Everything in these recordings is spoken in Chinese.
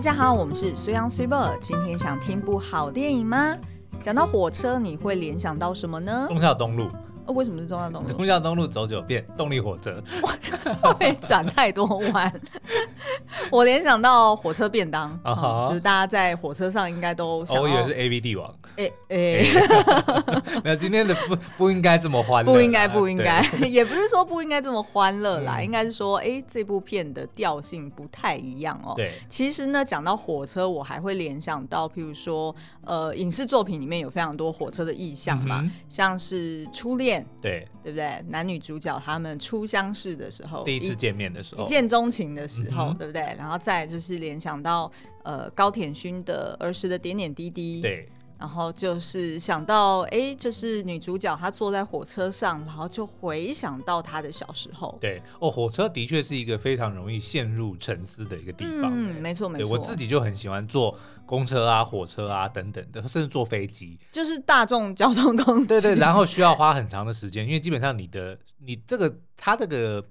大家好，我们是随阳随报。今天想听部好电影吗？讲到火车，你会联想到什么呢？中孝东路。哦，为什么是中孝东路？中孝东路走九遍，动力火车。我，会转太多弯。我联想到火车便当，uh 就是大家在火车上应该都想。我以为是 A V 帝王。哎、欸、哎，没有，今天的不不应该这么欢乐。不应该，不应该，也不是说不应该这么欢乐啦，嗯、应该是说，哎、欸，这部片的调性不太一样哦、喔。对，其实呢，讲到火车，我还会联想到，譬如说，呃，影视作品里面有非常多火车的意象嘛，嗯、像是初恋，对，对不对？男女主角他们初相识的时候，第一次见面的时候，一见钟情的时候、嗯，对不对？然后再就是联想到，呃，高田勋的儿时的点点滴滴，对。然后就是想到，哎，就是女主角她坐在火车上，然后就回想到她的小时候。对，哦，火车的确是一个非常容易陷入沉思的一个地方。嗯，没错没错。我自己就很喜欢坐公车啊、火车啊等等的，甚至坐飞机，就是大众交通工具。对对，然后需要花很长的时间，因为基本上你的你这个它这个。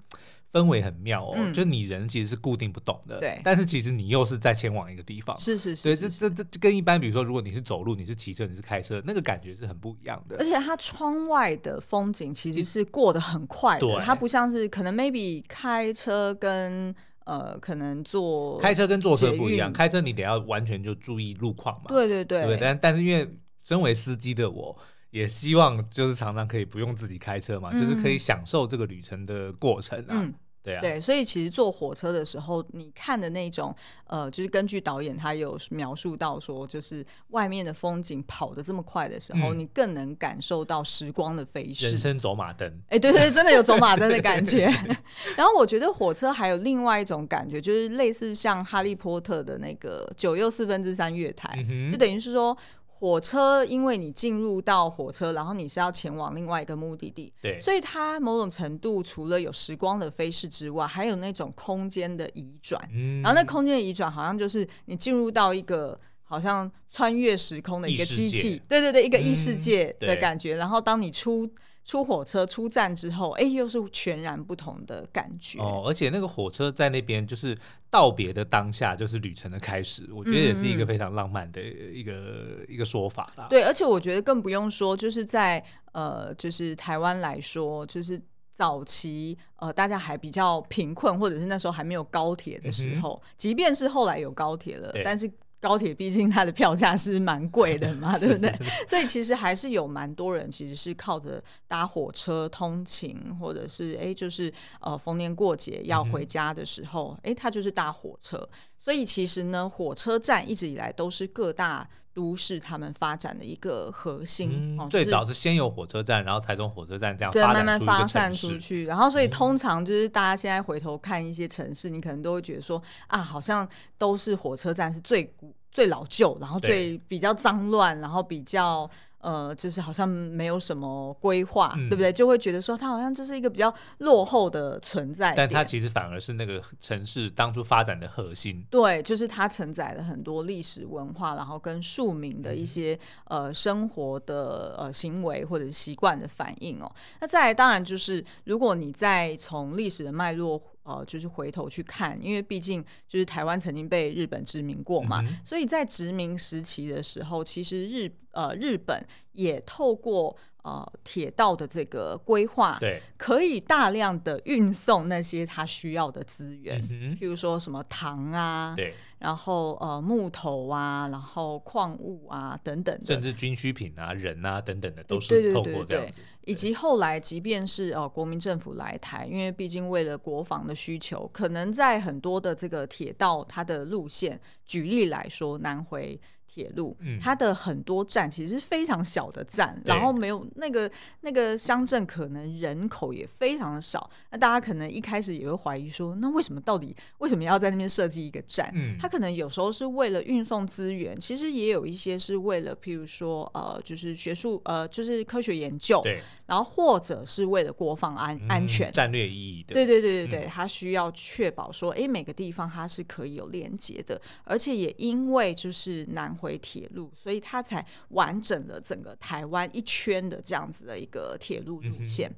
氛围很妙哦，嗯，就你人其实是固定不动的，对。但是其实你又是在前往一个地方，是是是，所以这这这跟一般，比如说，如果你是走路，你是骑车，你是开车，那个感觉是很不一样的。而且它窗外的风景其实是过得很快的，它不像是可能 maybe 开车跟呃可能坐开车跟坐车不一样，开车你得要完全就注意路况嘛，对对对，对。但但是因为身为司机的我，也希望就是常常可以不用自己开车嘛，嗯，就是可以享受这个旅程的过程啊。嗯对啊，对，所以其实坐火车的时候，你看的那种，呃，就是根据导演他有描述到说，就是外面的风景跑得这么快的时候，嗯、你更能感受到时光的飞逝。人生走马灯，哎，对对，真的有走马灯的感觉。然后我觉得火车还有另外一种感觉，就是类似像哈利波特的那个九又四分之三月台，嗯、就等于是说。火车，因为你进入到火车，然后你是要前往另外一个目的地，对，所以它某种程度除了有时光的飞逝之外，还有那种空间的移转。嗯，然后那空间的移转，好像就是你进入到一个好像穿越时空的一个机器，对对对，一个异世界的感觉。嗯，然后当你出。出火车出站之后，哎，又是全然不同的感觉哦。而且那个火车在那边，就是道别的当下，就是旅程的开始。我觉得也是一个非常浪漫的一个、嗯、一个说法啦。对，而且我觉得更不用说，就是在呃，就是台湾来说，就是早期呃，大家还比较贫困，或者是那时候还没有高铁的时候，嗯、即便是后来有高铁了，但是。高铁毕竟它的票价是蛮贵的嘛，对不对？所以其实还是有蛮多人其实是靠着搭火车通勤，或者是哎，就是呃逢年过节要回家的时候，哎、嗯，他就是搭火车。所以其实呢，火车站一直以来都是各大都市他们发展的一个核心。嗯、最早是先有火车站，然后才从火车站这样对慢慢发散出去。然后所以通常就是大家现在回头看一些城市，嗯、你可能都会觉得说啊，好像都是火车站是最古、最老旧，然后最比较脏乱，然后比较。呃，就是好像没有什么规划，嗯，对不对？就会觉得说，它好像这是一个比较落后的存在，但它其实反而是那个城市当初发展的核心。对，就是它承载了很多历史文化，然后跟庶民的一些，嗯、呃生活的呃行为或者习惯的反应哦。那再来，当然就是如果你再从历史的脉络。呃，就是回头去看，因为毕竟就是台湾曾经被日本殖民过嘛，嗯、所以在殖民时期的时候，其实日呃日本也透过。呃，铁道的这个规划，对，可以大量的运送那些他需要的资源，嗯，譬如说什么糖啊，对，然后呃木头啊，然后矿物啊等等，甚至军需品啊、人啊等等的，都是透过这样子。以及后来，即便是呃国民政府来台，因为毕竟为了国防的需求，可能在很多的这个铁道它的路线，举例来说，南回。铁路，它的很多站其实是非常小的站，然后没有那个那个乡镇，可能人口也非常的少。那大家可能一开始也会怀疑说，那为什么到底为什么要在那边设计一个站？嗯，它可能有时候是为了运送资源，其实也有一些是为了，譬如说呃，就是学术呃，就是科学研究，对，然后或者是为了国防安、嗯、安全战略意义的。对对对对对，它需要确保说，哎，每个地方它是可以有连接的，而且也因为就是南。回铁路，所以它才完整了整个台湾一圈的这样子的一个铁路路线。嗯、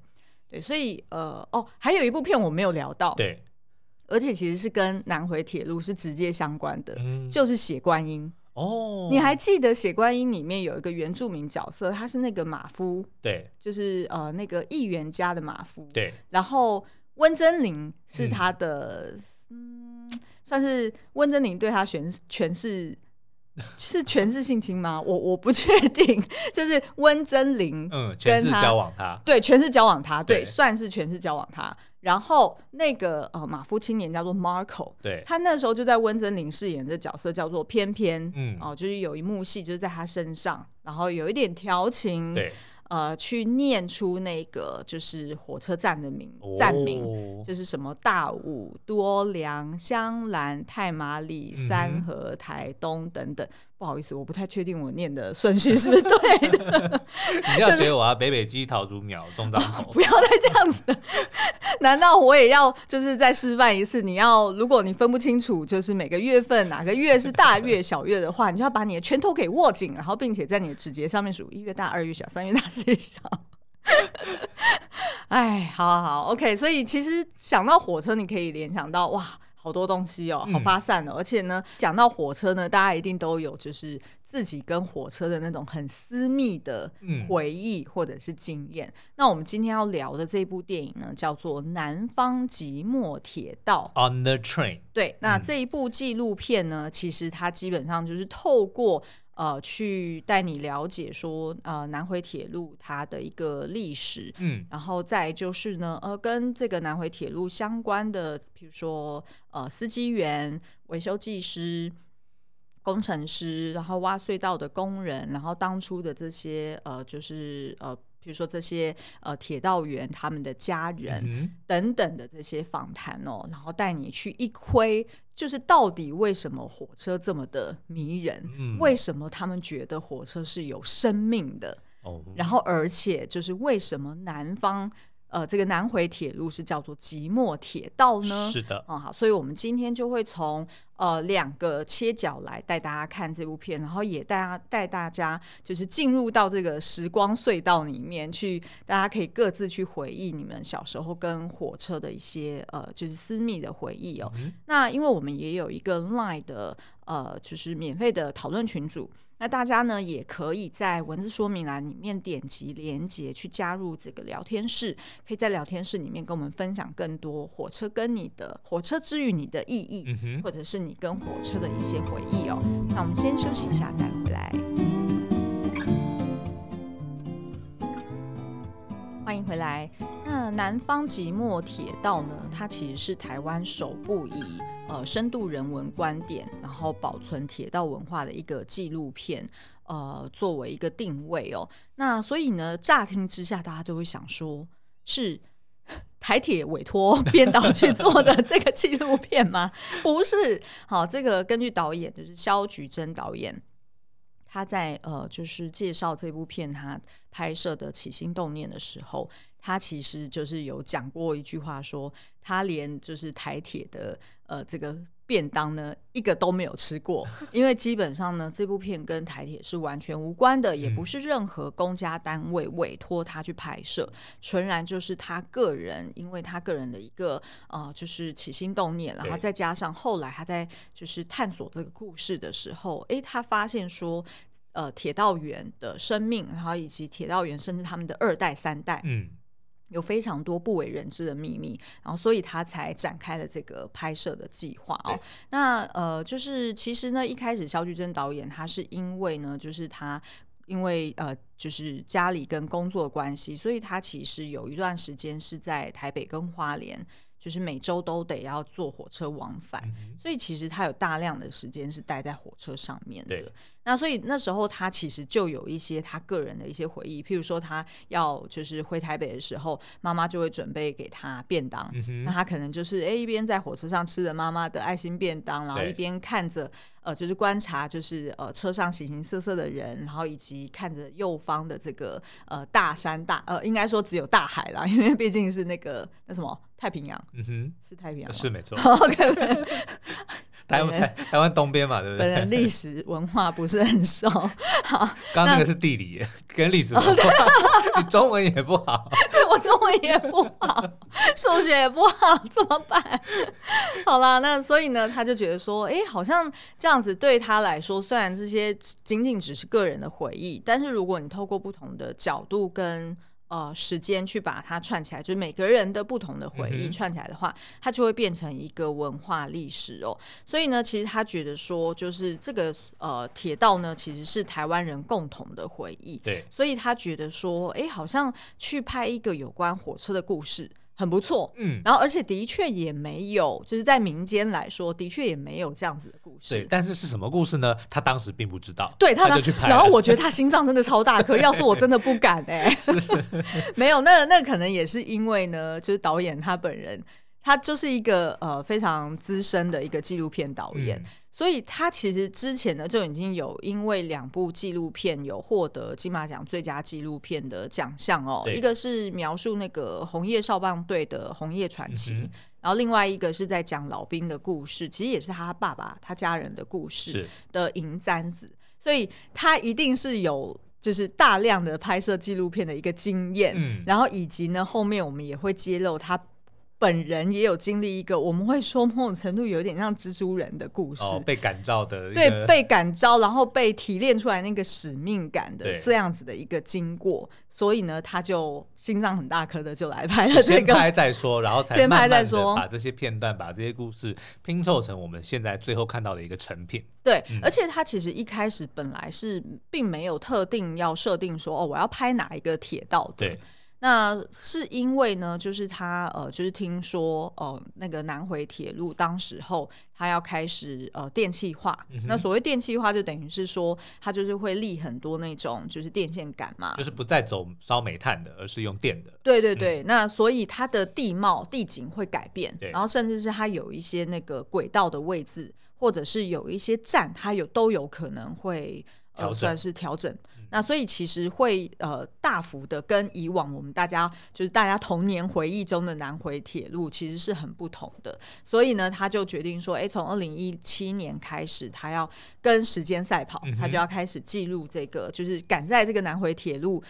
对，所以呃，哦，还有一部片我没有聊到，对，而且其实是跟南回铁路是直接相关的，嗯、就是血观音哦。你还记得血观音里面有一个原住民角色，他是那个马夫，对，就是呃那个议员家的马夫，对。然后温真菱是他的，嗯，嗯算是温真菱对他诠诠释。是全是性侵吗？我我不确定，就是温真菱，嗯，全是交往他，对，全是交往他，对，对算是全是交往他。然后那个呃马夫青年叫做 Marco，对，他那时候就在温真菱饰演的角色叫做翩翩，嗯，哦、呃，就是有一幕戏就是在他身上，然后有一点调情，对。呃，去念出那个就是火车站的名站名，哦、就是什么大武、多良、香兰、太麻里、三河、台东等等。不好意思，我不太确定我念的顺序是不是对的。你要学我啊，北北鸡桃竹苗中彰投。不要再这样子，难道我也要就是再示范一次？你要，如果你分不清楚，就是每个月份哪个月是大月小月的话，你就要把你的拳头给握紧，然后并且在你的指节上面数一月大、二月小、三月大、四月小。哎，好好好，OK。所以其实想到火车，你可以联想到哇。好多东西哦，好发散哦，嗯、而且呢，讲到火车呢，大家一定都有就是自己跟火车的那种很私密的回忆或者是经验。嗯、那我们今天要聊的这部电影呢，叫做《南方即墨铁道》（On the Train）。对，那这一部纪录片呢，嗯、其实它基本上就是透过。呃，去带你了解说，呃，南回铁路它的一个历史，嗯，然后再就是呢，呃，跟这个南回铁路相关的，比如说，呃，司机员、维修技师、工程师，然后挖隧道的工人，然后当初的这些，呃，就是呃。比如说这些呃铁道员他们的家人等等的这些访谈哦，然后带你去一窥，就是到底为什么火车这么的迷人？嗯、为什么他们觉得火车是有生命的？哦、然后而且就是为什么南方？呃，这个南回铁路是叫做即墨铁道呢？是的，嗯，好，所以我们今天就会从呃两个切角来带大家看这部片，然后也带大家带大家就是进入到这个时光隧道里面去，大家可以各自去回忆你们小时候跟火车的一些呃就是私密的回忆哦。嗯、那因为我们也有一个 Line 的呃就是免费的讨论群组。那大家呢，也可以在文字说明栏里面点击连接去加入这个聊天室，可以在聊天室里面跟我们分享更多火车跟你的火车之于你的意义，嗯、或者是你跟火车的一些回忆哦。那我们先休息一下，待回来。欢迎回来。南方即墨铁道呢？它其实是台湾首部以呃深度人文观点，然后保存铁道文化的一个纪录片，呃，作为一个定位哦。那所以呢，乍听之下，大家就会想说，是 台铁委托编导去做的这个纪录片吗？不是。好，这个根据导演就是萧菊珍导演。他在呃，就是介绍这部片他拍摄的起心动念的时候，他其实就是有讲过一句话说，说他连就是台铁的呃这个便当呢一个都没有吃过，因为基本上呢这部片跟台铁是完全无关的，也不是任何公家单位委托他去拍摄，纯然就是他个人，因为他个人的一个呃就是起心动念，然后再加上后来他在就是探索这个故事的时候，诶，他发现说。呃，铁道员的生命，然后以及铁道员甚至他们的二代、三代，嗯，有非常多不为人知的秘密，然后所以他才展开了这个拍摄的计划哦。那呃，就是其实呢，一开始肖菊珍导演他是因为呢，就是他因为呃，就是家里跟工作关系，所以他其实有一段时间是在台北跟花莲。就是每周都得要坐火车往返，嗯、所以其实他有大量的时间是待在火车上面的。对那所以那时候他其实就有一些他个人的一些回忆，譬如说他要就是回台北的时候，妈妈就会准备给他便当，嗯、那他可能就是哎、欸、一边在火车上吃着妈妈的爱心便当，然后一边看着呃就是观察就是呃车上形形色色的人，然后以及看着右方的这个呃大山大呃应该说只有大海啦，因为毕竟是那个那什么。太平洋，嗯哼，是太平洋，是没错。台湾台湾东边嘛，对不对？本人历史文化不是很熟。好，刚刚那个是地理跟历史文化，你中文也不好。对，我中文也不好。数学也不好，怎么办？好啦，那所以呢，他就觉得说，哎、欸，好像这样子对他来说，虽然这些仅仅只是个人的回忆，但是如果你透过不同的角度跟呃，时间去把它串起来，就是每个人的不同的回忆串起来的话，嗯、它就会变成一个文化历史哦。所以呢，其实他觉得说，就是这个呃铁道呢，其实是台湾人共同的回忆。对，所以他觉得说，哎，好像去拍一个有关火车的故事。很不错，嗯，然后而且的确也没有，就是在民间来说，的确也没有这样子的故事。对，但是是什么故事呢？他当时并不知道。对，他，他就去拍。然后我觉得他心脏真的超大颗，要是我真的不敢哎、欸。没有，那那可能也是因为呢，就是导演他本人，他就是一个呃非常资深的一个纪录片导演。嗯所以他其实之前呢就已经有因为两部纪录片有获得金马奖最佳纪录片的奖项哦，一个是描述那个红叶少棒队的红叶传奇，嗯，然后另外一个是在讲老兵的故事，其实也是他爸爸他家人的故事的银簪子，所以他一定是有就是大量的拍摄纪录片的一个经验，嗯，然后以及呢后面我们也会揭露他。本人也有经历一个，我们会说某种程度有点像蜘蛛人的故事，哦、被感召的，对，被感召，然后被提炼出来那个使命感的这样子的一个经过，所以呢，他就心脏很大颗的就来拍了这个，先拍再说，然后才慢慢的把这些片段，把这些故事拼凑成我们现在最后看到的一个成品。对，嗯、而且他其实一开始本来是并没有特定要设定说哦，我要拍哪一个铁道的。对。那是因为呢，就是他呃，就是听说呃，那个南回铁路当时候他要开始呃电气化，嗯。那所谓电气化，就等于是说，它就是会立很多那种就是电线杆嘛，就是不再走烧煤炭的，而是用电的。对对对，嗯、那所以它的地貌地景会改变，然后甚至是它有一些那个轨道的位置，或者是有一些站，它有都有可能会呃算是调整。那所以其实会呃大幅的跟以往我们大家就是大家童年回忆中的南回铁路其实是很不同的，所以呢他就决定说，哎，从二零一七年开始，他要跟时间赛跑，他就要开始记录这个，就是赶在这个南回铁路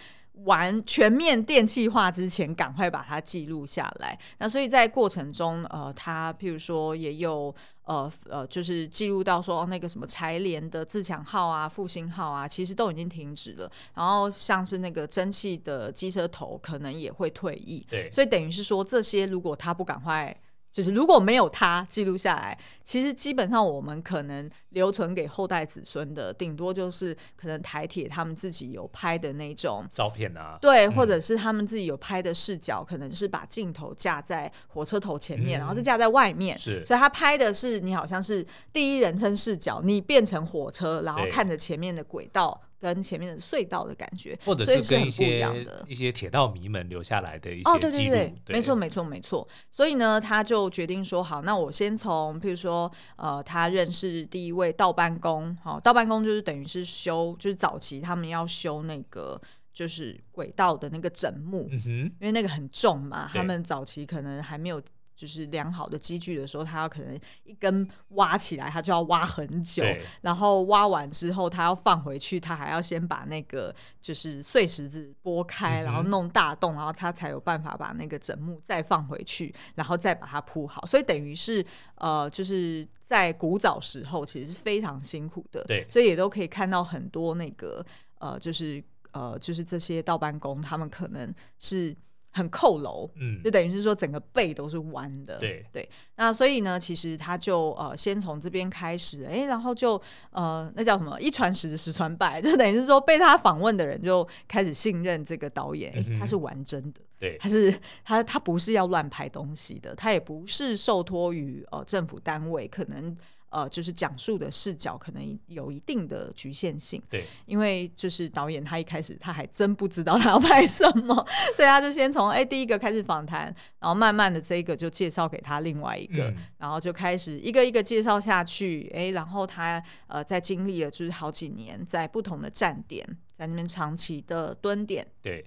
完全面电气化之前，赶快把它记录下来。那所以在过程中，呃，他譬如说也有。呃呃，就是记录到说，哦，那个什么柴联的自强号啊、复兴号啊，其实都已经停止了。然后像是那个蒸汽的机车头，可能也会退役。对，所以等于是说，这些如果他不赶快。就是如果没有他记录下来，其实基本上我们可能留存给后代子孙的，顶多就是可能台铁他们自己有拍的那种照片啊，对，或者是他们自己有拍的视角，嗯、可能是把镜头架在火车头前面，嗯、然后是架在外面，是，所以他拍的是你好像是第一人称视角，你变成火车，然后看着前面的轨道。跟前面的隧道的感觉，或者是跟一些一些铁道迷们留下来的一些。哦，对对对，没错没错没错。所以呢，他就决定说，好，那我先从，譬如说，呃，他认识第一位道班工，好，道班工就是等于是修，就是早期他们要修那个就是轨道的那个枕木，嗯，因为那个很重嘛，他们早期可能还没有。就是良好的机具的时候，他要可能一根挖起来，他就要挖很久，然后挖完之后，他要放回去，他还要先把那个就是碎石子拨开，然后弄大洞，然后他才有办法把那个枕木再放回去，然后再把它铺好。所以等于是呃，就是在古早时候其实是非常辛苦的，对，所以也都可以看到很多那个呃，就是呃，就是这些道班工，他们可能是。很扣楼，嗯，就等于是说整个背都是弯的，对对。那所以呢，其实他就呃先从这边开始，哎、欸，然后就呃那叫什么一传十，十传百，就等于是说被他访问的人就开始信任这个导演，欸、他是玩真的，对，他是他他不是要乱拍东西的，他也不是受托于呃政府单位，可能。呃，就是讲述的视角可能有一定的局限性，对，因为就是导演他一开始他还真不知道他要拍什么，所以他就先从哎、欸、第一个开始访谈，然后慢慢的这个就介绍给他另外一个，嗯、然后就开始一个一个介绍下去，哎、欸，然后他呃在经历了就是好几年在不同的站点，在那边长期的蹲点，对，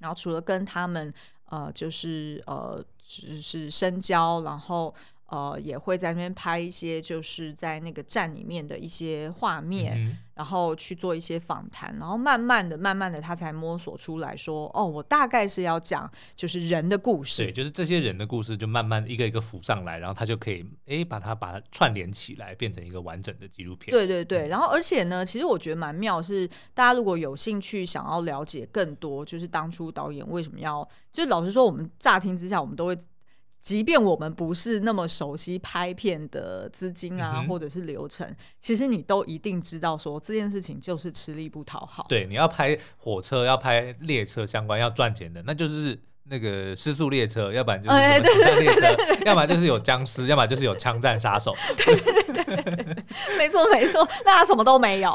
然后除了跟他们呃就是呃就是深交，然后。呃，也会在那边拍一些，就是在那个站里面的一些画面，嗯、然后去做一些访谈，然后慢慢的、慢慢的，他才摸索出来说，哦，我大概是要讲就是人的故事，对，就是这些人的故事，就慢慢一个一个浮上来，然后他就可以，哎，把它把它串联起来，变成一个完整的纪录片。对对对，然后而且呢，其实我觉得蛮妙是，是大家如果有兴趣想要了解更多，就是当初导演为什么要，就老实说，我们乍听之下，我们都会。即便我们不是那么熟悉拍片的资金啊，或者是流程，其实你都一定知道，说这件事情就是吃力不讨好。对，你要拍火车，要拍列车相关要赚钱的，那就是。那个失速列车，要不然就是列车，要不然就是有僵尸，要不然就是有枪战杀手。对对对，没错没错，那他什么都没有。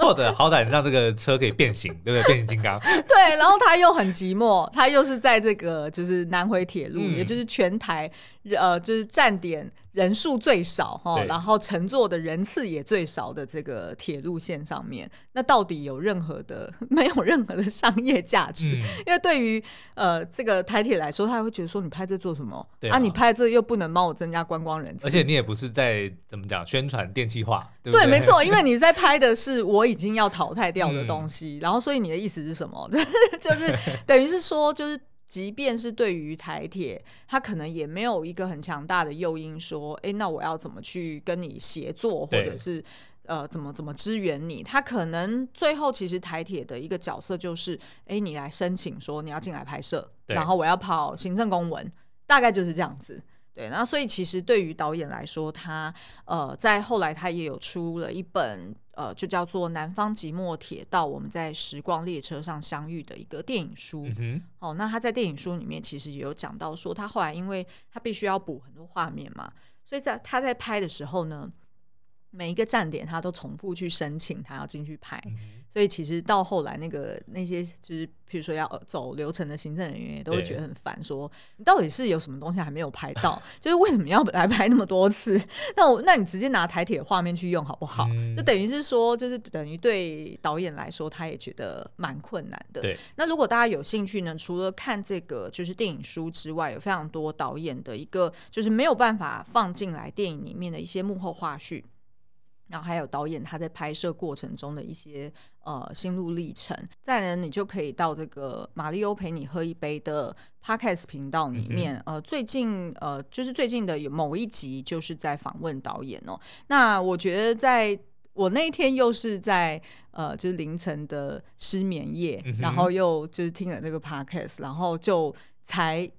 或者好歹让这个车可以变形，对不对？变形金刚。对，然后他又很寂寞，他又是在这个就是南回铁路，嗯、也就是全台呃就是站点。人数最少哈，然后乘坐的人次也最少的这个铁路线上面，那到底有任何的没有任何的商业价值？嗯、因为对于呃这个台铁来说，他会觉得说你拍这做什么？啊，啊，你拍这又不能帮我增加观光人次，而且你也不是在怎么讲宣传电气化，对，对，没错，因为你 在拍的是我已经要淘汰掉的东西，嗯、然后所以你的意思是什么？就是 等于是说就是。即便是对于台铁，他可能也没有一个很强大的诱因，说，哎，那我要怎么去跟你协作，或者是呃，怎么怎么支援你？他可能最后其实台铁的一个角色就是，哎，你来申请说你要进来拍摄，然后我要跑行政公文，大概就是这样子。对，那所以其实对于导演来说，他呃，在后来他也有出了一本。呃，就叫做《南方即墨铁道》，我们在时光列车上相遇的一个电影书。嗯、哦，那他在电影书里面其实也有讲到，说他后来因为他必须要补很多画面嘛，所以在他在拍的时候呢，每一个站点他都重复去申请，他要进去拍。嗯所以其实到后来，那个那些就是，譬如说要走流程的行政人员，也都会觉得很烦，说你到底是有什么东西还没有拍到？就是为什么要来拍那么多次？那我那你直接拿台铁画面去用好不好？就等于是说，就是等于对导演来说，他也觉得蛮困难的。对。那如果大家有兴趣呢，除了看这个就是电影书之外，有非常多导演的一个就是没有办法放进来电影里面的一些幕后花絮。然后还有导演他在拍摄过程中的一些呃心路历程，再呢，你就可以到这个马里欧陪你喝一杯的 Podcast 频道里面，嗯、呃，最近呃就是最近的有某一集就是在访问导演哦。那我觉得在我那一天又是在呃就是凌晨的失眠夜，嗯、然后又就是听了这个 Podcast，然后就才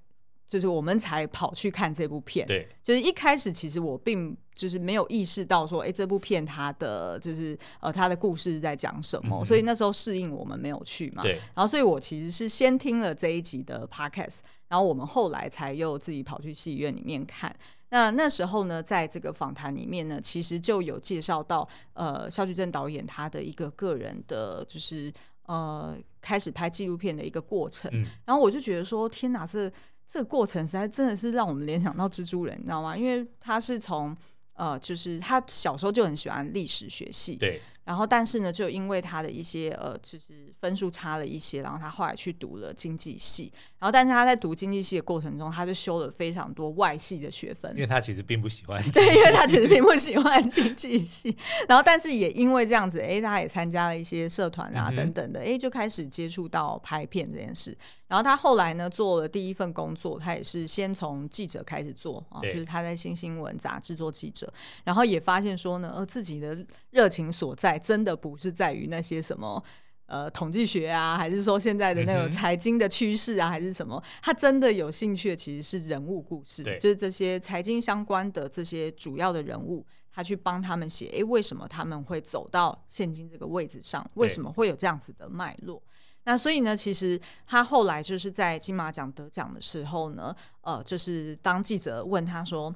就是我们才跑去看这部片。对，就是一开始其实我并。就是没有意识到说，哎，这部片它的就是呃，它的故事是在讲什么，嗯、所以那时候适应我们没有去嘛。对。然后，所以我其实是先听了这一集的 podcast，然后我们后来才又自己跑去戏院里面看。那那时候呢，在这个访谈里面呢，其实就有介绍到呃，肖菊正导演他的一个个人的，就是呃，开始拍纪录片的一个过程。嗯、然后我就觉得说，天哪，这这个过程实在真的是让我们联想到蜘蛛人，你知道吗？因为他是从呃，就是他小时候就很喜欢历史学系，对。然后，但是呢，就因为他的一些呃，就是分数差了一些，然后他后来去读了经济系。然后，但是他在读经济系的过程中，他就修了非常多外系的学分，因为他其实并不喜欢。对，因为他其实 并不喜欢经济系。然后，但是也因为这样子，哎，他也参加了一些社团啊等等的，哎、就开始接触到拍片这件事。然后他后来呢，做了第一份工作，他也是先从记者开始做啊，就是他在新新闻杂志做记者，然后也发现说呢，呃，自己的热情所在。真的不是在于那些什么呃统计学啊，还是说现在的那种财经的趋势啊，还是什么？他真的有兴趣的其实是人物故事，就是这些财经相关的这些主要的人物，他去帮他们写，哎，为什么他们会走到现今这个位置上？为什么会有这样子的脉络？那所以呢，其实他后来就是在金马奖得奖的时候呢，呃，就是当记者问他说。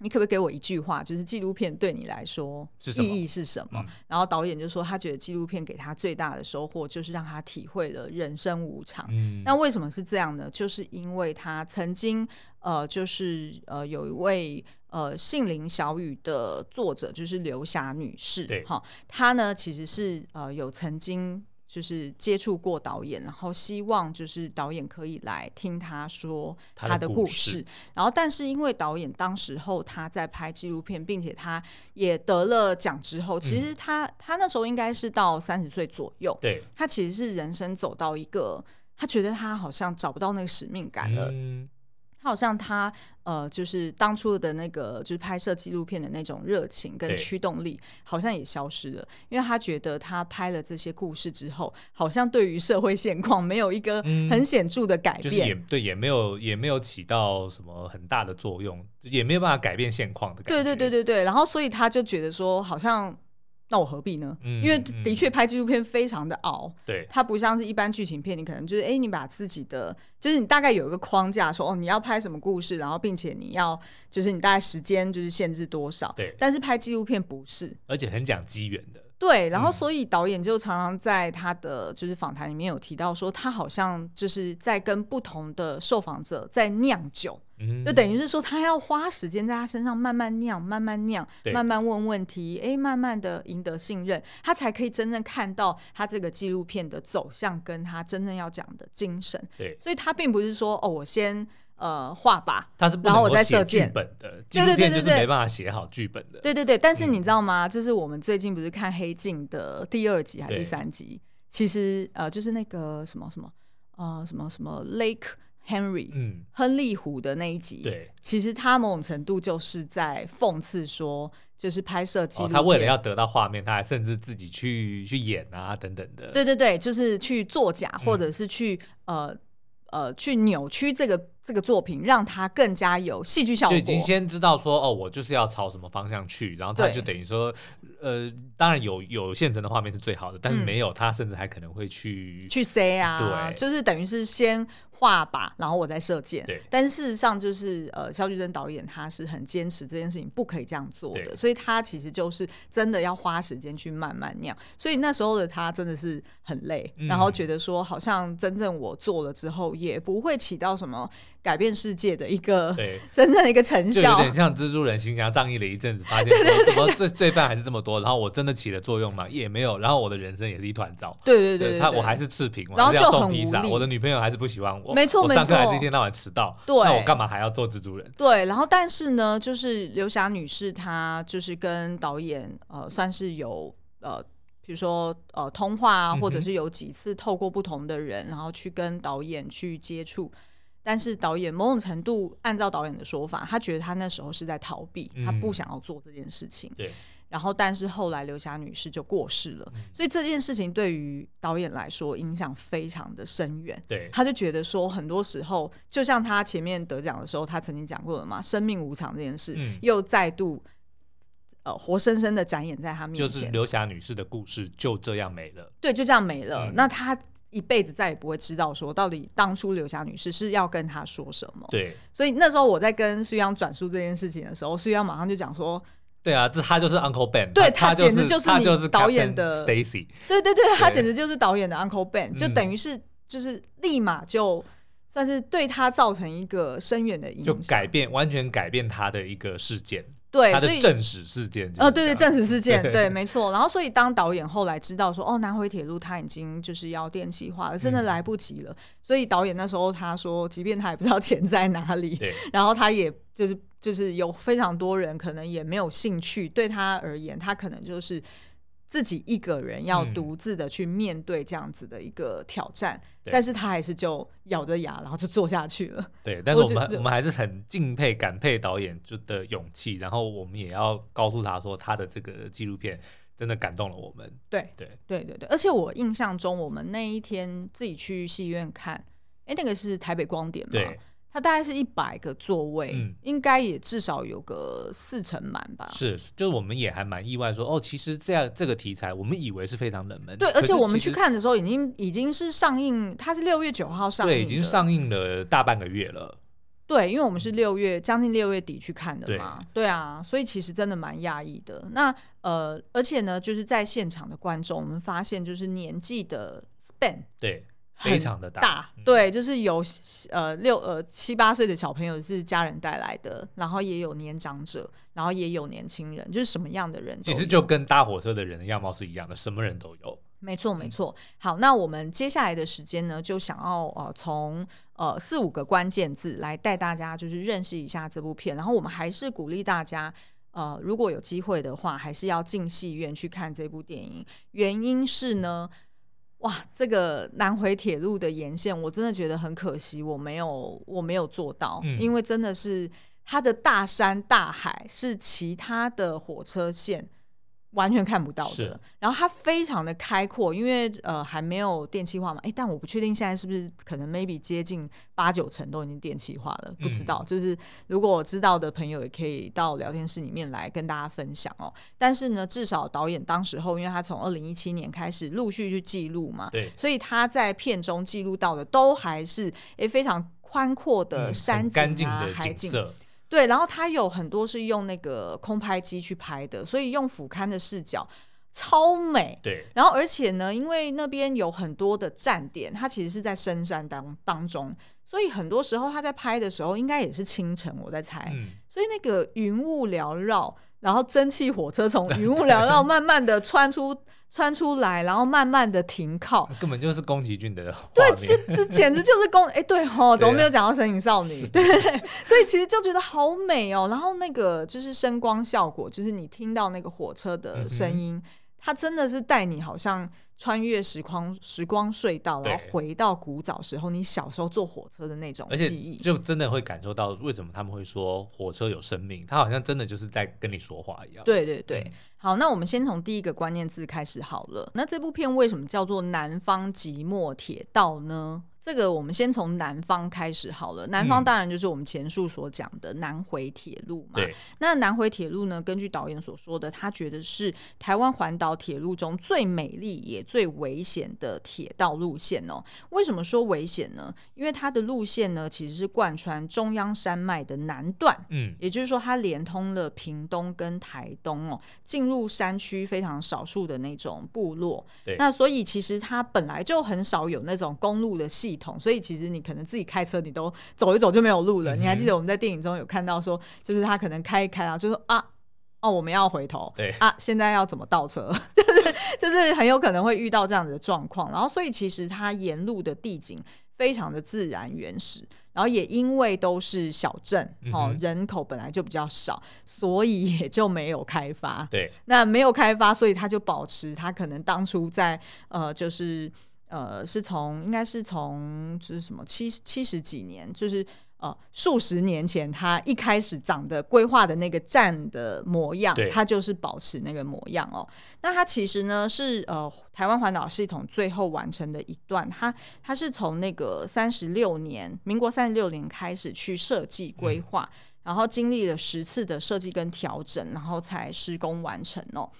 你可不可以给我一句话，就是纪录片对你来说意义是什么？什么嗯、然后导演就说，他觉得纪录片给他最大的收获就是让他体会了人生无常。嗯、那为什么是这样呢？就是因为他曾经呃，就是呃，有一位呃杏林小雨的作者，就是刘霞女士，哈对，她呢其实是呃有曾经。就是接触过导演，然后希望就是导演可以来听他说他的故事。然后，但是因为导演当时候他在拍纪录片，并且他也得了奖之后，其实他、嗯、他那时候应该是到三十岁左右。对，他其实是人生走到一个，他觉得他好像找不到那个使命感了。好像他呃，就是当初的那个，就是拍摄纪录片的那种热情跟驱动力，好像也消失了。因为他觉得他拍了这些故事之后，好像对于社会现况没有一个很显著的改变，嗯就是、也对，也没有也没有起到什么很大的作用，也没有办法改变现况的感觉。对对对对对。然后，所以他就觉得说，好像。那我何必呢？嗯、因为的确拍纪录片非常的熬，对、嗯，它不像是一般剧情片，你可能就是哎，你把自己的就是你大概有一个框架说，说哦你要拍什么故事，然后并且你要就是你大概时间就是限制多少，对。但是拍纪录片不是，而且很讲机缘的，对。然后所以导演就常常在他的就是访谈里面有提到说，他好像就是在跟不同的受访者在酿酒。就等于是说，他要花时间在他身上慢慢酿，慢慢酿，慢慢问问题，哎，慢慢的赢得信任，他才可以真正看到他这个纪录片的走向，跟他真正要讲的精神。对，所以他并不是说，哦，我先呃画吧，他是不能够写剧本的，纪录片就是没办法写好剧本的。对对对，但是你知道吗？就是我们最近不是看《黑镜》的第二集还是第三集？其实呃，就是那个什么什么呃，什么什么 Lake。Henry，嗯，亨利虎的那一集，对，其实他某种程度就是在讽刺说，就是拍摄纪录，哦，他为了要得到画面，他还甚至自己去去演啊，等等的，对对对，就是去作假，或者是去、嗯、呃。呃，去扭曲这个这个作品，让它更加有戏剧效果。就已经先知道说，哦，我就是要朝什么方向去，然后他就等于说，呃，当然有有现成的画面是最好的，但是没有，他甚至还可能会去、嗯、去塞啊，对，就是等于是先画吧，然后我再射箭。对，但事实上就是，呃，萧菊贞导演他是很坚持这件事情不可以这样做的，所以他其实就是真的要花时间去慢慢酿。所以那时候的他真的是很累，嗯、然后觉得说，好像真正我做了之后。也不会起到什么改变世界的一个 真正的一个成效，就有点像蜘蛛人行侠仗义了一阵子，发现 怎么罪罪犯还是这么多，然后我真的起了作用吗？也没有，然后我的人生也是一团糟。对对对，对，他我还是赤贫，然后就送披萨。我的女朋友还是不喜欢我，没错没错，我上课还是一天到晚迟到，对，那我干嘛还要做蜘蛛人？对，然后但是呢，就是刘霞女士她就是跟导演呃算是有呃。比如说，呃，通话啊，或者是有几次透过不同的人，嗯、然后去跟导演去接触，但是导演某种程度按照导演的说法，他觉得他那时候是在逃避，嗯、他不想要做这件事情。对。然后，但是后来刘霞女士就过世了，嗯、所以这件事情对于导演来说影响非常的深远。对。他就觉得说，很多时候，就像他前面得奖的时候，他曾经讲过的嘛，生命无常这件事，嗯、又再度。呃，活生生的展演在他面前，就是刘霞女士的故事就这样没了。对，就这样没了。嗯、那他一辈子再也不会知道说，到底当初刘霞女士是要跟他说什么。对，所以那时候我在跟苏央转述这件事情的时候，苏央马上就讲说：“对啊，这他就是 Uncle Ben，对他，他简直就是你导演的 Stacy。对对对，他简直就是导演的 Uncle Ben，就等于是就是立马就算是对他造成一个深远的影响，就改变完全改变他的一个事件。”对，他的正史事件呃，对对，正史事件，对，没错。然后，所以当导演后来知道说，哦，南回铁路他已经就是要电气化了，真的来不及了。嗯、所以导演那时候他说，即便他也不知道钱在哪里，然后他也就是就是有非常多人可能也没有兴趣，对他而言，他可能就是。自己一个人要独自的去面对这样子的一个挑战，嗯、但是他还是就咬着牙，然后就做下去了。对，但是我们我，我们还是很敬佩、感佩导演就的勇气，然后我们也要告诉他说，他的这个纪录片真的感动了我们。对对对对对，而且我印象中，我们那一天自己去戏院看，哎，那个是台北光点嘛？对。它大概是一百个座位，嗯、应该也至少有个四成满吧。是，就是我们也还蛮意外说，说哦，其实这样这个题材，我们以为是非常冷门。对，而且我们去看的时候，已经已经是上映，它是六月九号上映，对，已经上映了大半个月了。对，因为我们是六月将近六月底去看的嘛。对，对啊，所以其实真的蛮讶异的。那呃，而且呢，就是在现场的观众，我们发现就是年纪的 span 对。非常的大，大，对，就是有呃六呃七八岁的小朋友是家人带来的，然后也有年长者，然后也有年轻人，就是什么样的人，其实就跟搭火车的人的样貌是一样的，什么人都有。没错，没错。好，那我们接下来的时间呢，就想要呃从呃四五个关键字来带大家就是认识一下这部片，然后我们还是鼓励大家呃如果有机会的话，还是要进戏院去看这部电影。原因是呢，哇，这个南回铁路的沿线，我真的觉得很可惜，我没有我没有做到，嗯、因为真的是它的大山大海是其他的火车线。完全看不到的，然后它非常的开阔，因为呃还没有电气化嘛，哎，但我不确定现在是不是可能 maybe 接近八九成都已经电气化了，不知道。嗯、就是如果我知道的朋友也可以到聊天室里面来跟大家分享哦。但是呢，至少导演当时候，因为他从二零一七年开始陆续去记录嘛，对，所以他在片中记录到的都还是哎非常宽阔的山景啊、海景。对，然后它有很多是用那个空拍机去拍的，所以用俯瞰的视角超美。对，然后而且呢，因为那边有很多的站点，它其实是在深山当当中，所以很多时候他在拍的时候，应该也是清晨，我在猜。嗯，所以那个云雾缭绕。然后蒸汽火车从 云雾缭绕慢慢的穿出穿出来，然后慢慢的停靠，根本就是宫崎骏的。对，这这简直就是宫 哎，对吼，怎么没有讲到神隐少女？对，对，对，所以其实就觉得好美哦。然后那个就是声光效果，就是你听到那个火车的声音，它真的是带你好像。穿越时光时光隧道，然后回到古早时候，你小时候坐火车的那种记忆，就真的会感受到为什么他们会说火车有生命，它好像真的就是在跟你说话一样。对对对，嗯、好，那我们先从第一个关键字开始好了。那这部片为什么叫做《南方寂寞铁道》呢？这个我们先从南方开始好了。南方当然就是我们前述所讲的南回铁路嘛。对。那南回铁路呢？根据导演所说的，他觉得是台湾环岛铁路中最美丽也最危险的铁道路线哦。为什么说危险呢？因为它的路线呢，其实是贯穿中央山脉的南段。嗯。也就是说，它连通了屏东跟台东哦，进入山区非常少数的那种部落。对。那所以其实它本来就很少有那种公路的系统。所以其实你可能自己开车，你都走一走就没有路了。嗯、你还记得我们在电影中有看到说，就是他可能开一开啊，就说啊，哦，我们要回头，对啊，现在要怎么倒车？就是就是很有可能会遇到这样子的状况。然后，所以其实它沿路的地景非常的自然原始，然后也因为都是小镇哦，人口本来就比较少，所以也就没有开发。对，那没有开发，所以他就保持他可能当初在呃，就是。呃，是从应该是从就是什么七七十几年，就是呃数十年前，它一开始长的规划的那个站的模样，它就是保持那个模样哦。那它其实呢是呃台湾环岛系统最后完成的一段，它它是从那个三十六年，民国三十六年开始去设计规划，嗯、然后经历了十次的设计跟调整，然后才施工完成哦。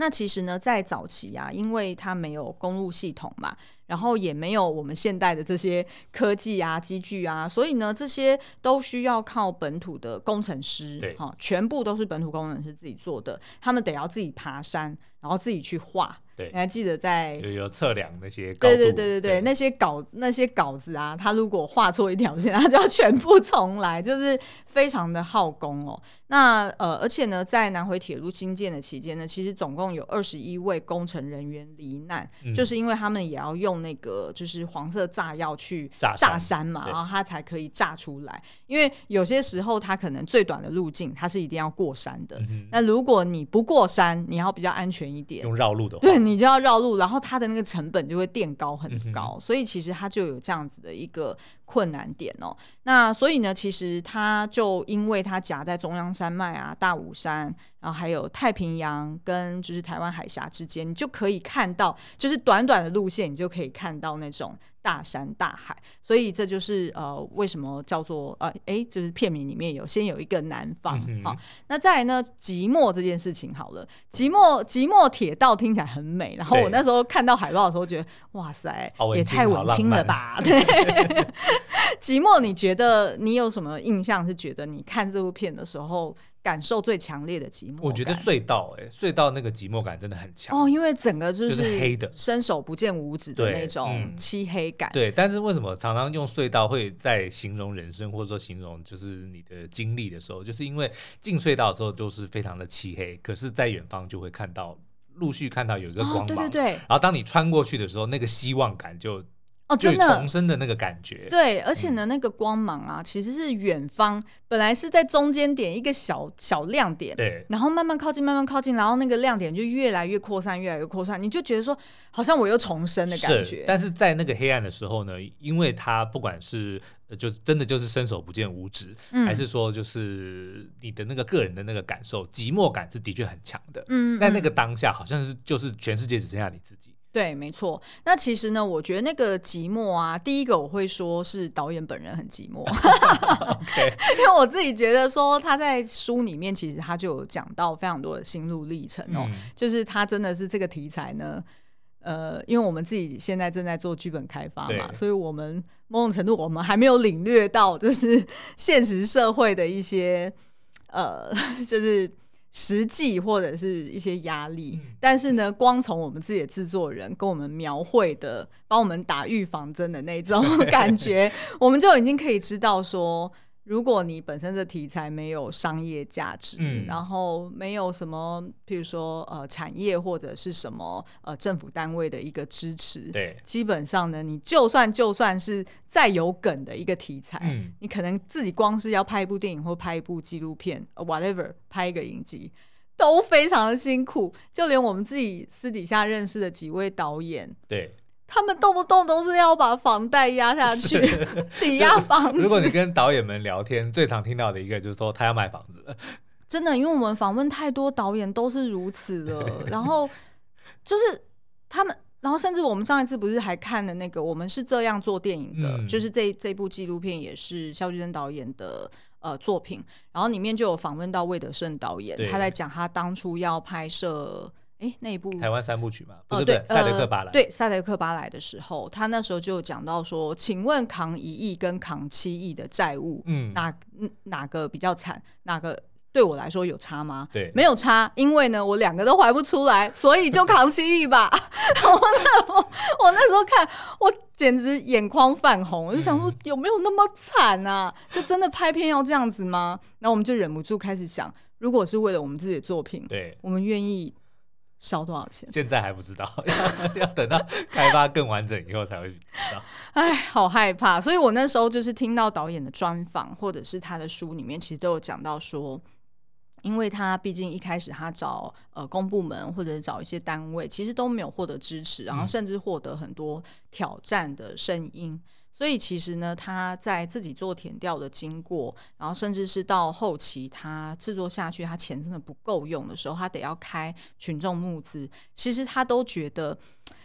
那其实呢，在早期啊，因为它没有公路系统嘛，然后也没有我们现代的这些科技啊、机具啊，所以呢，这些都需要靠本土的工程师，对，哈，全部都是本土工程师自己做的，他们得要自己爬山，然后自己去画。对，你还记得在有有测量那些高度？对对对对对，对那些稿那些稿子啊，他如果画错一条线，他就要全部重来，就是非常的耗工哦。那呃，而且呢，在南回铁路新建的期间呢，其实总共有二十一位工程人员罹难，嗯、就是因为他们也要用那个就是黄色炸药去炸山嘛，山然后他才可以炸出来。因为有些时候他可能最短的路径，他是一定要过山的。嗯、那如果你不过山，你要比较安全一点，用绕路的话，对。你就要绕路，然后它的那个成本就会垫高很高，嗯、所以其实它就有这样子的一个困难点哦。那所以呢，其实它就因为它夹在中央山脉啊、大武山，然后还有太平洋跟就是台湾海峡之间，你就可以看到，就是短短的路线，你就可以看到那种。大山大海，所以这就是呃为什么叫做呃哎，就是片名里面有先有一个南方好、嗯哦，那再来呢寂寞这件事情好了，寂寞寂寞铁道听起来很美，然后我那时候看到海报的时候觉得哇塞，也太文青了吧？对，寂寞，你觉得你有什么印象？是觉得你看这部片的时候？感受最强烈的寂寞，我觉得隧道哎、欸，隧道那个寂寞感真的很强。哦，因为整个就是黑的，伸手不见五指的那种漆黑感。对、嗯。对，但是为什么常常用隧道会在形容人生，或者说形容就是你的经历的时候，就是因为进隧道的时候就是非常的漆黑，可是在远方就会看到陆续看到有一个光芒，哦、对对对，然后当你穿过去的时候，那个希望感就。哦，真的重生的那个感觉，对，而且呢，嗯、那个光芒啊，其实是远方本来是在中间点一个小小亮点，对，然后慢慢靠近，慢慢靠近，然后那个亮点就越来越扩散，越来越扩散，你就觉得说，好像我又重生的感觉。但是在那个黑暗的时候呢，因为他不管是就真的就是伸手不见五指，嗯、还是说就是你的那个个人的那个感受，寂寞感是的确很强的。嗯，在那个当下，好像是就是全世界只剩下你自己。对，没错。那其实呢，我觉得那个寂寞啊，第一个我会说是导演本人很寂寞，因为我自己觉得说他在书里面其实他就有讲到非常多的心路历程哦，嗯、就是他真的是这个题材呢，呃，因为我们自己现在正在做剧本开发嘛，所以我们某种程度我们还没有领略到就是 现实社会的一些呃，就是。实际或者是一些压力，嗯、但是呢，光从我们自己的制作人跟我们描绘的，帮我们打预防针的那种 感觉，我们就已经可以知道说。如果你本身的题材没有商业价值，嗯、然后没有什么，譬如说呃产业或者是什么呃政府单位的一个支持，对，基本上呢，你就算就算是再有梗的一个题材，嗯、你可能自己光是要拍一部电影或拍一部纪录片，whatever，拍一个影集都非常的辛苦，就连我们自己私底下认识的几位导演，对。他们动不动都是要把房贷压下去，抵押房子。如果你跟导演们聊天，最常听到的一个就是说他要买房子。真的，因为我们访问太多导演都是如此了。然后就是他们，然后甚至我们上一次不是还看了那个《我们是这样做电影的》，嗯、就是这这部纪录片也是萧菊贞导演的呃作品。然后里面就有访问到魏德胜导演，他在讲他当初要拍摄。哎，那一部台湾三部曲嘛，不是，哦、对，赛德克巴莱，对，赛德克巴莱的时候，他那时候就讲到说，请问扛一亿跟扛七亿的债务，嗯，哪哪个比较惨？哪个对我来说有差吗？对，没有差，因为呢，我两个都怀不出来，所以就扛七亿吧。我那我我那时候看，我简直眼眶泛红，我就想说，有没有那么惨啊？嗯、就真的拍片要这样子吗？然后我们就忍不住开始想，如果是为了我们自己的作品，对，我们愿意。烧多少钱？现在还不知道，要，要等到开发更完整以后才会知道。哎，好害怕！所以我那时候就是听到导演的专访，或者是他的书里面，其实都有讲到说，因为他毕竟一开始他找呃公部门或者是找一些单位，其实都没有获得支持，然后甚至获得很多挑战的声音。嗯所以其实呢，他在自己做填调的经过，然后甚至是到后期他制作下去，他钱真的不够用的时候，他得要开群众募资。其实他都觉得，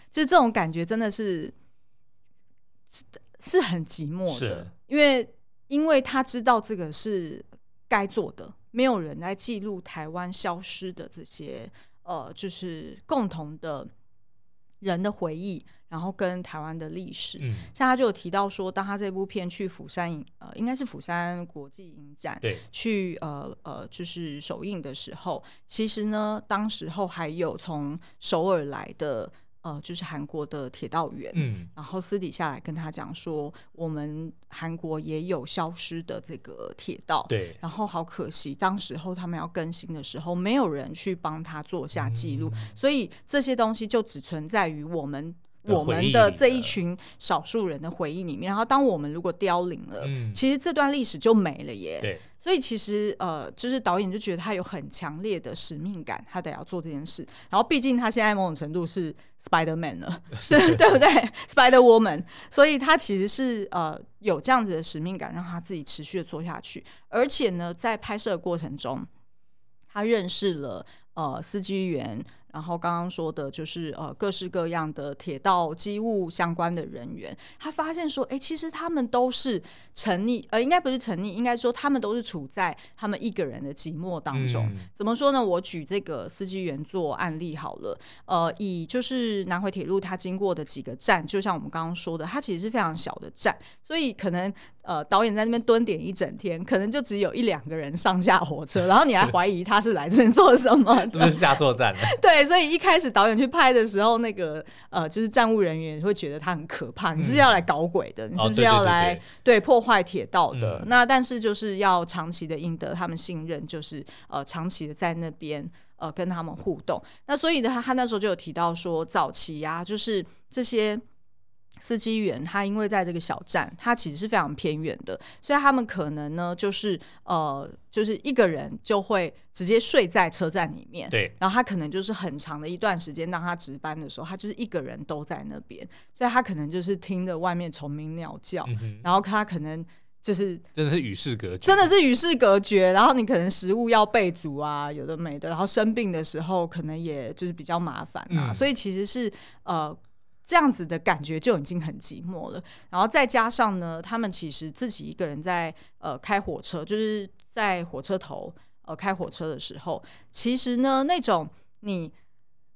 就是这种感觉真的是是，是很寂寞的，因为因为他知道这个是该做的，没有人来记录台湾消失的这些呃，就是共同的人的回忆。然后跟台湾的历史，嗯、像他就有提到说，当他这部片去釜山影，呃，应该是釜山国际影展，对，去呃呃，就是首映的时候，其实呢，当时候还有从首尔来的，呃，就是韩国的铁道员，嗯，然后私底下来跟他讲说，我们韩国也有消失的这个铁道，对，然后好可惜，当时候他们要更新的时候，没有人去帮他做下记录，嗯、所以这些东西就只存在于我们。我们的这一群少数人的回忆里面，然后当我们如果凋零了，嗯、其实这段历史就没了耶。对，所以其实呃，就是导演就觉得他有很强烈的使命感，他得要做这件事。然后毕竟他现在某种程度是 Spider Man 了，是 对不对？Spider Woman，所以他其实是呃有这样子的使命感，让他自己持续的做下去。而且呢，在拍摄的过程中，他认识了呃司机员。然后刚刚说的就是呃各式各样的铁道机务相关的人员，他发现说，哎，其实他们都是沉溺，呃，应该不是沉溺，应该说他们都是处在他们一个人的寂寞当中。嗯、怎么说呢？我举这个司机员做案例好了，呃，以就是南回铁路它经过的几个站，就像我们刚刚说的，它其实是非常小的站，所以可能。呃，导演在那边蹲点一整天，可能就只有一两个人上下火车，然后你还怀疑他是来这边做什么？这不是下错站的。对，所以一开始导演去拍的时候，那个呃，就是站务人员会觉得他很可怕，你是不是要来搞鬼的？嗯、你是不是要来、哦、对，破坏铁道的？嗯、那但是就是要长期的赢得他们信任，就是呃长期的在那边呃跟他们互动。那所以呢，他他那时候就有提到说，早期呀、啊，就是这些。司机员他因为在这个小站，他其实是非常偏远的，所以他们可能呢，就是呃，就是一个人就会直接睡在车站里面。对。然后他可能就是很长的一段时间，当他值班的时候，他就是一个人都在那边，所以他可能就是听着外面虫鸣鸟叫，嗯、然后他可能就是真的是与世隔绝，真的是与世隔绝。然后你可能食物要备足啊，有的没的，然后生病的时候可能也就是比较麻烦啊，嗯、所以其实是呃。这样子的感觉就已经很寂寞了，然后再加上呢，他们其实自己一个人在呃开火车，就是在火车头呃开火车的时候，其实呢那种你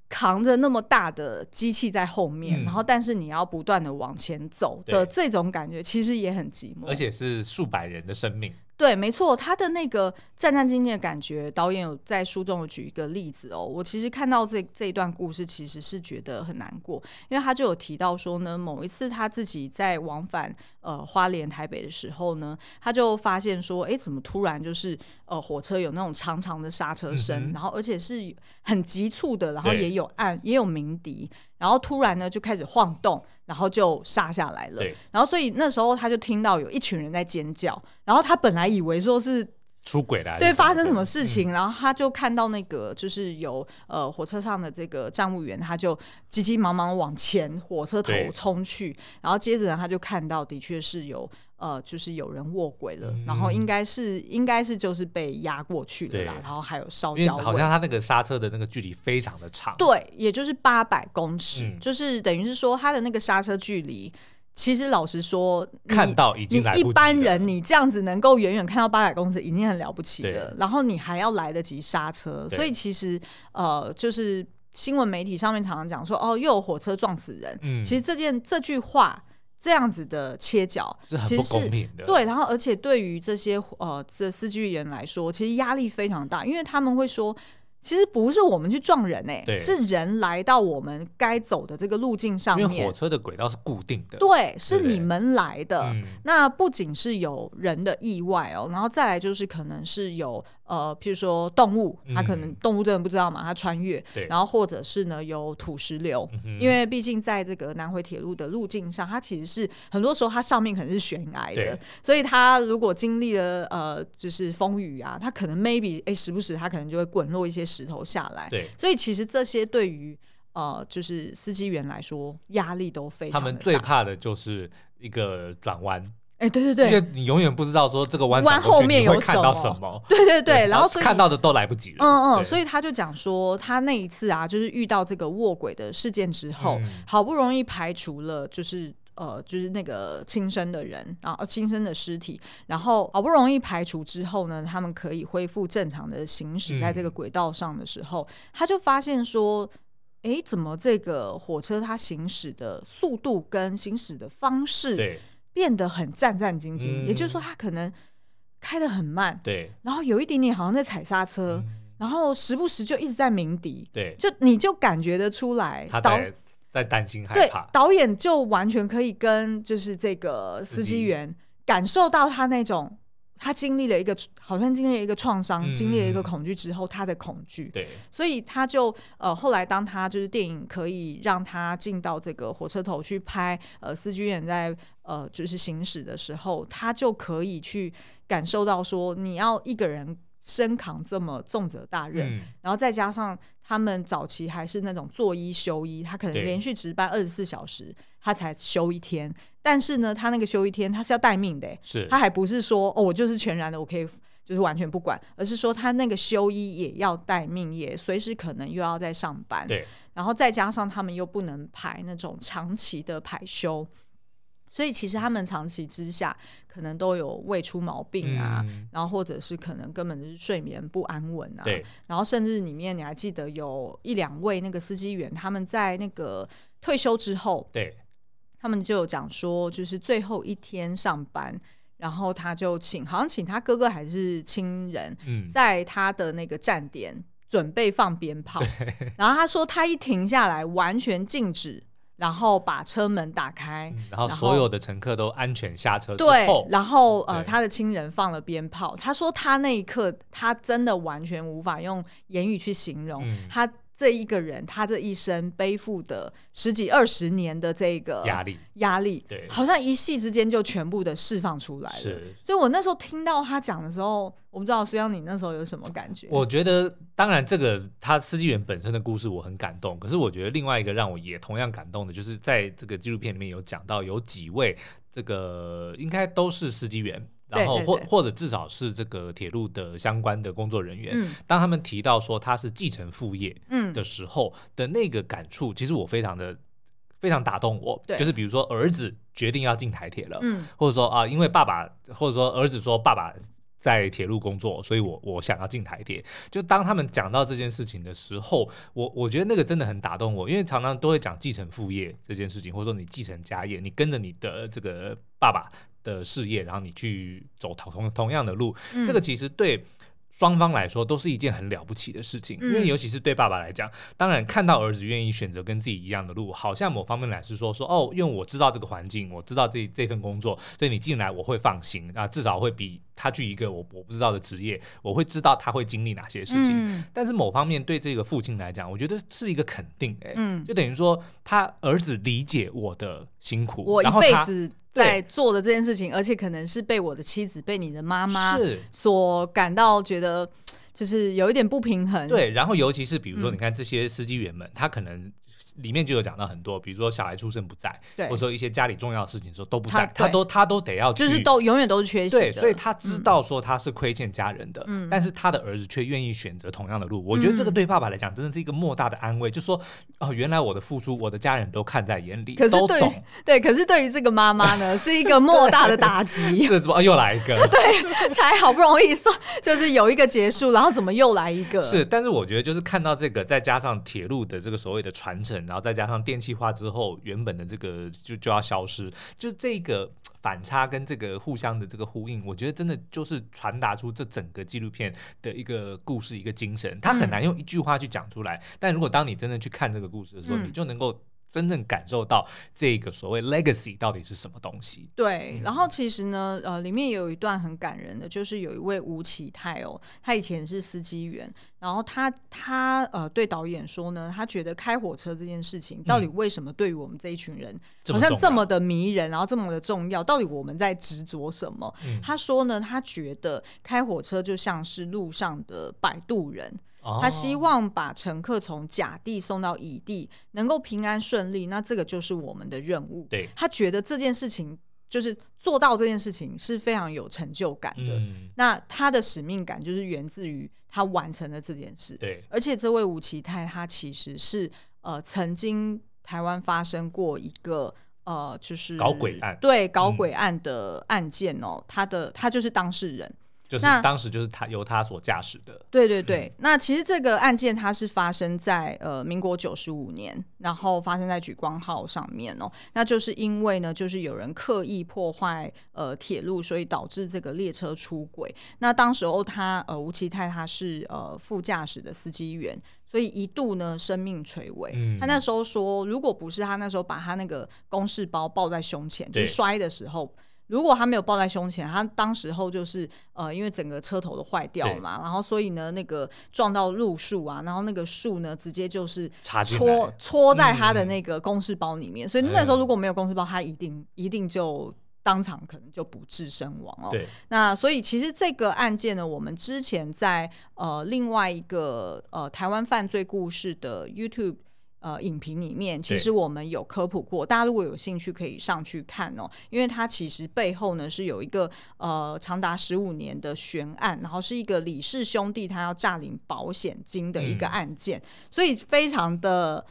扛着那么大的机器在后面，嗯、然后但是你要不断的往前走的这种感觉，其实也很寂寞，而且是数百人的生命。对，没错，他的那个战战兢兢的感觉，导演有在书中有举一个例子哦。我其实看到这这一段故事，其实是觉得很难过，因为他就有提到说呢，某一次他自己在往返呃花莲台北的时候呢，他就发现说，哎，怎么突然就是呃火车有那种长长的刹车声，嗯、然后而且是很急促的，然后也有暗也有鸣笛。然后突然呢，就开始晃动，然后就杀下来了。对然后所以那时候他就听到有一群人在尖叫，然后他本来以为说是出轨了，对，发生什么事情，嗯、然后他就看到那个就是有呃火车上的这个站务员，他就急急忙忙往前火车头冲去，然后接着呢他就看到的确是有。呃，就是有人卧轨了，嗯、然后应该是应该是就是被压过去的啦，然后还有烧焦。好像他那个刹车的那个距离非常的长，对，也就是八百公尺，嗯、就是等于是说他的那个刹车距离，其实老实说，看到已经。一般人你这样子能够远远看到八百公尺已经很了不起了，然后你还要来得及刹车，所以其实呃，就是新闻媒体上面常常讲说，哦，又有火车撞死人，嗯、其实这件这句话。这样子的切角是很不公平的，对，然后而且对于这些呃这司机员来说，其实压力非常大，因为他们会说。其实不是我们去撞人哎、欸，是人来到我们该走的这个路径上面。因为火车的轨道是固定的，对，是你们来的。那不仅是有人的意外哦，然后再来就是可能是有呃，譬如说动物，它可能动物真的不知道嘛，它穿越，对然后或者是呢有土石流，因为毕竟在这个南回铁路的路径上，它其实是很多时候它上面可能是悬崖的，所以它如果经历了呃就是风雨啊，它可能 maybe 哎时不时它可能就会滚落一些。石头下来，对，所以其实这些对于呃，就是司机员来说，压力都非常大。他们最怕的就是一个转弯，哎，对对对，因为你永远不知道说这个弯弯后面有看到什么，对对对，然后看到的都来不及了，嗯嗯，所以他就讲说，他那一次啊，就是遇到这个卧轨的事件之后，好不容易排除了，就是。呃，就是那个轻生的人啊，轻生的尸体，然后好不容易排除之后呢，他们可以恢复正常的行驶在这个轨道上的时候，嗯、他就发现说，哎，怎么这个火车它行驶的速度跟行驶的方式变得很战战兢兢，对也就是说，他可能开得很慢，对，然后有一点点好像在踩刹车，嗯、然后时不时就一直在鸣笛，对，就你就感觉得出来，他在在担心害怕，对，导演就完全可以跟就是这个司机员感受到他那种他经历了一个好像经历了一个创伤，嗯、经历了一个恐惧之后他的恐惧。对，所以他就呃后来当他就是电影可以让他进到这个火车头去拍呃司机员在呃就是行驶的时候，他就可以去感受到说你要一个人。身扛这么重责大任，嗯、然后再加上他们早期还是那种做一休一，他可能连续值班二十四小时，他才休一天。但是呢，他那个休一天，他是要待命的，是他还不是说哦，我就是全然的，我可以就是完全不管，而是说他那个休一也要待命，也随时可能又要在上班。对，然后再加上他们又不能排那种长期的排休。所以其实他们长期之下可能都有胃出毛病啊，嗯、然后或者是可能根本就是睡眠不安稳啊。对。然后甚至里面你还记得有一两位那个司机员，他们在那个退休之后，对，他们就有讲说，就是最后一天上班，然后他就请，好像请他哥哥还是亲人，在他的那个站点准备放鞭炮。对然后他说他一停下来，完全静止。然后把车门打开，嗯、然后所有的乘客都安全下车之后，对，然后呃，他的亲人放了鞭炮。他说他那一刻，他真的完全无法用言语去形容、嗯、他。这一个人，他这一生背负的十几二十年的这个压力，压力，对，好像一夕之间就全部的释放出来了。是，所以我那时候听到他讲的时候，我不知道书央你那时候有什么感觉？我觉得，当然这个他司机员本身的故事我很感动，可是我觉得另外一个让我也同样感动的，就是在这个纪录片里面有讲到有几位这个应该都是司机员。然后或或者至少是这个铁路的相关的工作人员，嗯、当他们提到说他是继承父业的时候的那个感触，嗯、其实我非常的非常打动我。就是比如说儿子决定要进台铁了，嗯、或者说啊，因为爸爸或者说儿子说爸爸在铁路工作，所以我我想要进台铁。就当他们讲到这件事情的时候，我我觉得那个真的很打动我，因为常常都会讲继承父业这件事情，或者说你继承家业，你跟着你的这个爸爸的事业，然后你去走同同样的路，嗯、这个其实对双方来说都是一件很了不起的事情，嗯、因为尤其是对爸爸来讲，当然看到儿子愿意选择跟自己一样的路，好像某方面来是说说哦，因为我知道这个环境，我知道这这份工作，所以你进来我会放心啊，至少会比他去一个我我不知道的职业，我会知道他会经历哪些事情。嗯、但是某方面对这个父亲来讲，我觉得是一个肯定、欸，哎、嗯，就等于说他儿子理解我的辛苦，我一辈子。在做的这件事情，而且可能是被我的妻子、被你的妈妈所感到觉得，就是有一点不平衡。对，然后尤其是比如说，你看这些司机员们，嗯、他可能。里面就有讲到很多，比如说小孩出生不在，对或者说一些家里重要的事情的时候都不在，他，他都他都得要去，就是都永远都是缺席的。对，所以他知道说他是亏欠家人的，嗯、但是他的儿子却愿意选择同样的路。嗯、我觉得这个对爸爸来讲真的是一个莫大的安慰，嗯、就说哦，原来我的付出，我的家人都看在眼里，可是对。对，可是对于这个妈妈呢，是一个莫大的打击。是怎么又来一个？对，才好不容易说就是有一个结束，然后怎么又来一个？是，但是我觉得就是看到这个，再加上铁路的这个所谓的传承，然后再加上电气。化之后，原本的这个就就要消失，就这个反差跟这个互相的这个呼应，我觉得真的就是传达出这整个纪录片的一个故事，一个精神。它很难用一句话去讲出来，嗯、但如果当你真的去看这个故事的时候，嗯、你就能够。真正感受到这个所谓 legacy 到底是什么东西？对，嗯、然后其实呢，呃，里面有一段很感人的，就是有一位吴启泰哦，他以前是司机员，然后他他呃对导演说呢，他觉得开火车这件事情到底为什么对于我们这一群人好像这么的迷人，然后这么的重要？到底我们在执着什么？嗯、他说呢，他觉得开火车就像是路上的摆渡人。他希望把乘客从甲地送到乙地，能够平安顺利，那这个就是我们的任务。对，他觉得这件事情就是做到这件事情是非常有成就感的。嗯、那他的使命感就是源自于他完成了这件事。对，而且这位吴奇泰他其实是呃曾经台湾发生过一个呃就是搞鬼案，对搞鬼案的案件哦，嗯、他的他就是当事人。就是当时就是他由他所驾驶的。对对对，那其实这个案件它是发生在呃民国九十五年，然后发生在莒光号上面哦。那就是因为呢，就是有人刻意破坏呃铁路，所以导致这个列车出轨。那当时候他呃吴其泰他是呃副驾驶的司机员，所以一度呢生命垂危。嗯、他那时候说，如果不是他那时候把他那个公事包抱在胸前，就是摔的时候。如果他没有抱在胸前，他当时候就是呃，因为整个车头都坏掉了嘛，然后所以呢，那个撞到路树啊，然后那个树呢，直接就是戳戳在他的那个公事包里面，嗯、所以那时候如果没有公事包，他一定一定就当场可能就不治身亡哦。对，那所以其实这个案件呢，我们之前在呃另外一个呃台湾犯罪故事的 YouTube。呃，影评里面其实我们有科普过，大家如果有兴趣可以上去看哦，因为它其实背后呢是有一个呃长达十五年的悬案，然后是一个李氏兄弟他要诈领保险金的一个案件，嗯、所以非常的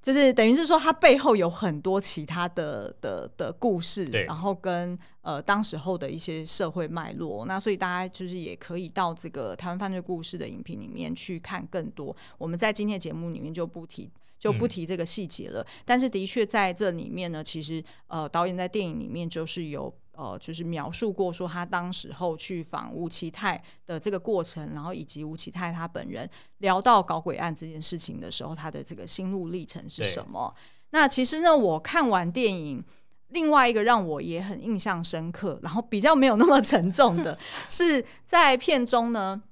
就是等于是说它背后有很多其他的的的故事，然后跟呃当时候的一些社会脉络，那所以大家就是也可以到这个台湾犯罪故事的影评里面去看更多，我们在今天的节目里面就不提。就不提这个细节了，嗯、但是的确在这里面呢，其实呃导演在电影里面就是有呃就是描述过说他当时候去访吴启泰的这个过程，然后以及吴启泰他本人聊到搞鬼案这件事情的时候，他的这个心路历程是什么？那其实呢，我看完电影，另外一个让我也很印象深刻，然后比较没有那么沉重的 是在片中呢，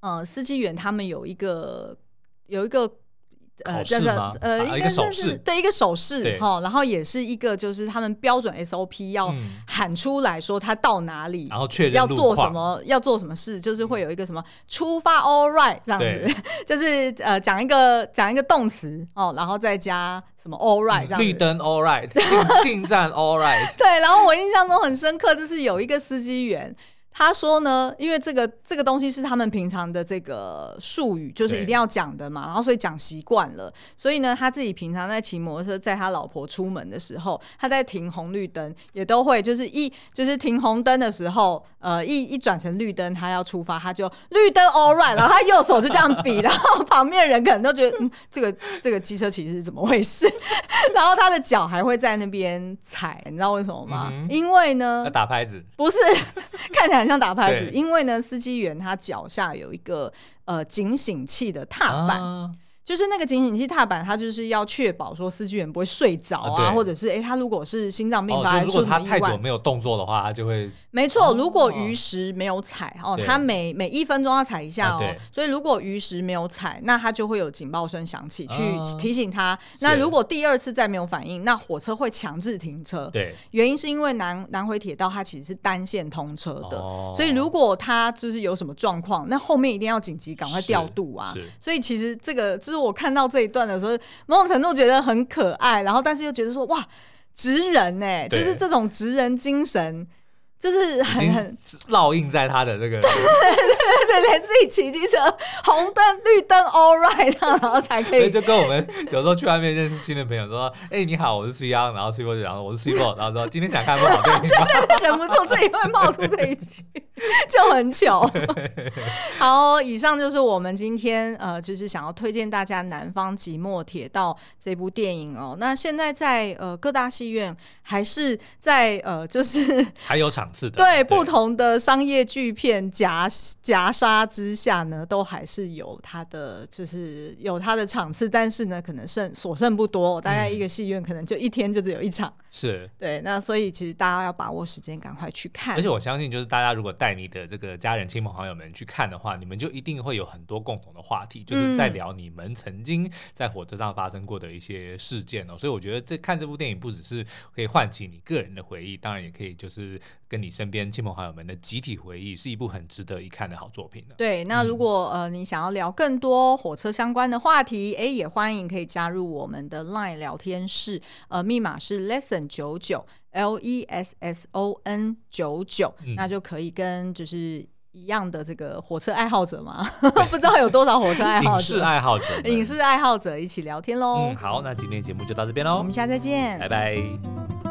呃，司机员他们有一个有一个。呃，叫做呃，应该算是对一个手势哈，然后也是一个就是他们标准 SOP 要喊出来说他到哪里，然后确认要做什么，要做什么事，就是会有一个什么出发 all right 这样子，就是呃讲一个讲一个动词哦，然后再加什么 all right 这样子，绿灯 all right，进 进站 all right，对，然后我印象中很深刻，就是有一个司机员。他说呢，因为这个这个东西是他们平常的这个术语，就是一定要讲的嘛，然后所以讲习惯了，所以呢，他自己平常在骑摩托车，在他老婆出门的时候，他在停红绿灯也都会，就是一就是停红灯的时候，呃，一一转成绿灯，他要出发，他就绿灯 all right，然后他右手就这样比，然后旁边人可能都觉得，嗯，这个这个机车骑士是怎么回事？然后他的脚还会在那边踩，你知道为什么吗？嗯、因为呢，要打拍子，不是 看起来。像打拍子，因为呢，司机员他脚下有一个呃警醒器的踏板。啊就是那个警醒器踏板，它就是要确保说司机员不会睡着啊，或者是哎，他如果是心脏病发，如果他太久没有动作的话，他就会没错。如果鱼食没有踩哦，他每每一分钟要踩一下哦，所以如果鱼食没有踩，那他就会有警报声响起，去提醒他。那如果第二次再没有反应，那火车会强制停车。对，原因是因为南南回铁道它其实是单线通车的，所以如果他就是有什么状况，那后面一定要紧急赶快调度啊。所以其实这个就是。我看到这一段的时候，某种程度觉得很可爱，然后但是又觉得说哇，直人哎，就是这种直人精神。就是很很烙印在他的那个，对对对对，连自己骑机车，红灯绿灯 all right，然后才可以。就跟我们有时候去外面认识新的朋友说，哎、欸，你好，我是 C 央，然后 C 波就讲我是 C 波，然后说今天想看不好电影，忍不住自己会冒出这一句，就很糗。好，以上就是我们今天呃，就是想要推荐大家《南方寂寞铁道》这部电影哦。那现在在呃各大戏院还是在呃，就是还有场。次的，对不同的商业巨片夹夹杀之下呢，都还是有它的，就是有它的场次，但是呢，可能剩所剩不多，大概一个戏院可能就一天就只有一场。是对，那所以其实大家要把握时间，赶快去看。而且我相信，就是大家如果带你的这个家人、亲朋好友们去看的话，你们就一定会有很多共同的话题，就是在聊你们曾经在火车上发生过的一些事件哦。所以我觉得这看这部电影不只是可以唤起你个人的回忆，当然也可以就是跟。你身边亲朋好友们的集体回忆，是一部很值得一看的好作品的。对，那如果、嗯、呃你想要聊更多火车相关的话题，哎，也欢迎可以加入我们的 LINE 聊天室，呃，密码是 lesson 九九 L E S S O N 九九，那就可以跟就是。一样的这个火车爱好者嘛？不知道有多少火车爱好者，影视爱好者，影视爱好者一起聊天喽。嗯，好，那今天节目就到这边喽，我们下次再见，拜拜。